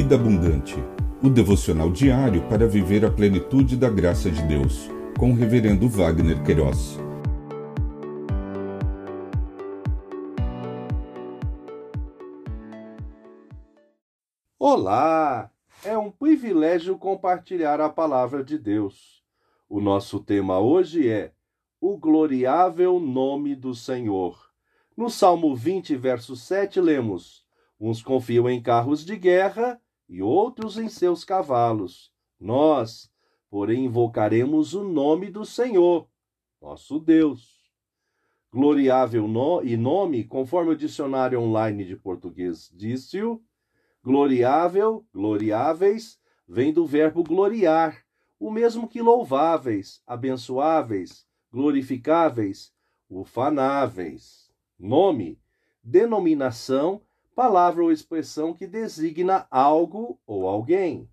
Vida Abundante, o devocional diário para viver a plenitude da graça de Deus, com o Reverendo Wagner Queiroz. Olá! É um privilégio compartilhar a palavra de Deus. O nosso tema hoje é o gloriável nome do Senhor. No Salmo 20, verso 7, lemos: Uns confiam em carros de guerra e outros em seus cavalos. Nós, porém, invocaremos o nome do Senhor, nosso Deus. Gloriável no e nome, conforme o dicionário online de português disse-o, gloriável, gloriáveis, vem do verbo gloriar, o mesmo que louváveis, abençoáveis, glorificáveis, ufanáveis. Nome, denominação, palavra ou expressão que designa algo ou alguém.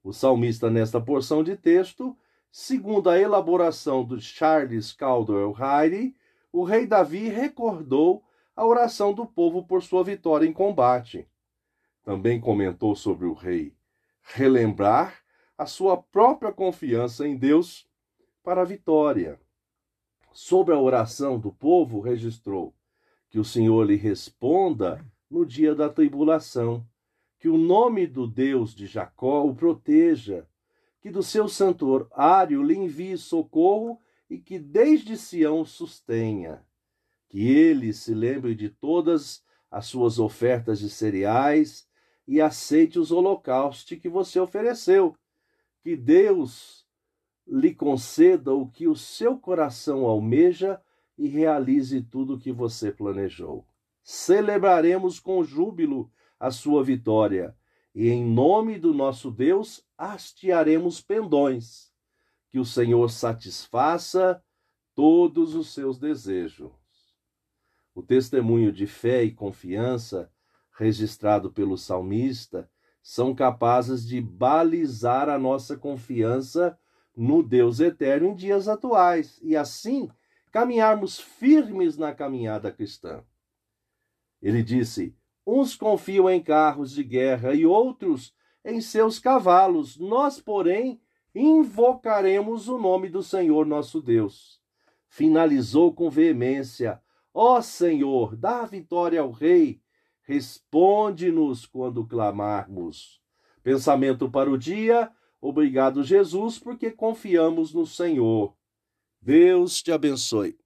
O salmista, nesta porção de texto, segundo a elaboração do Charles Caldwell Hyde, o rei Davi recordou a oração do povo por sua vitória em combate. Também comentou sobre o rei relembrar a sua própria confiança em Deus para a vitória. Sobre a oração do povo, registrou que o Senhor lhe responda no dia da tribulação, que o nome do Deus de Jacó o proteja, que do seu santuário lhe envie socorro e que desde Sião o sustenha, que ele se lembre de todas as suas ofertas de cereais e aceite os holocaustos que você ofereceu, que Deus lhe conceda o que o seu coração almeja e realize tudo o que você planejou. Celebraremos com júbilo a sua vitória e, em nome do nosso Deus, hastearemos pendões. Que o Senhor satisfaça todos os seus desejos. O testemunho de fé e confiança registrado pelo salmista são capazes de balizar a nossa confiança no Deus eterno em dias atuais e assim caminharmos firmes na caminhada cristã. Ele disse: Uns confiam em carros de guerra e outros em seus cavalos. Nós, porém, invocaremos o nome do Senhor nosso Deus. Finalizou com veemência: Ó Senhor, dá vitória ao Rei, responde-nos quando clamarmos. Pensamento para o dia Obrigado, Jesus, porque confiamos no Senhor. Deus te abençoe.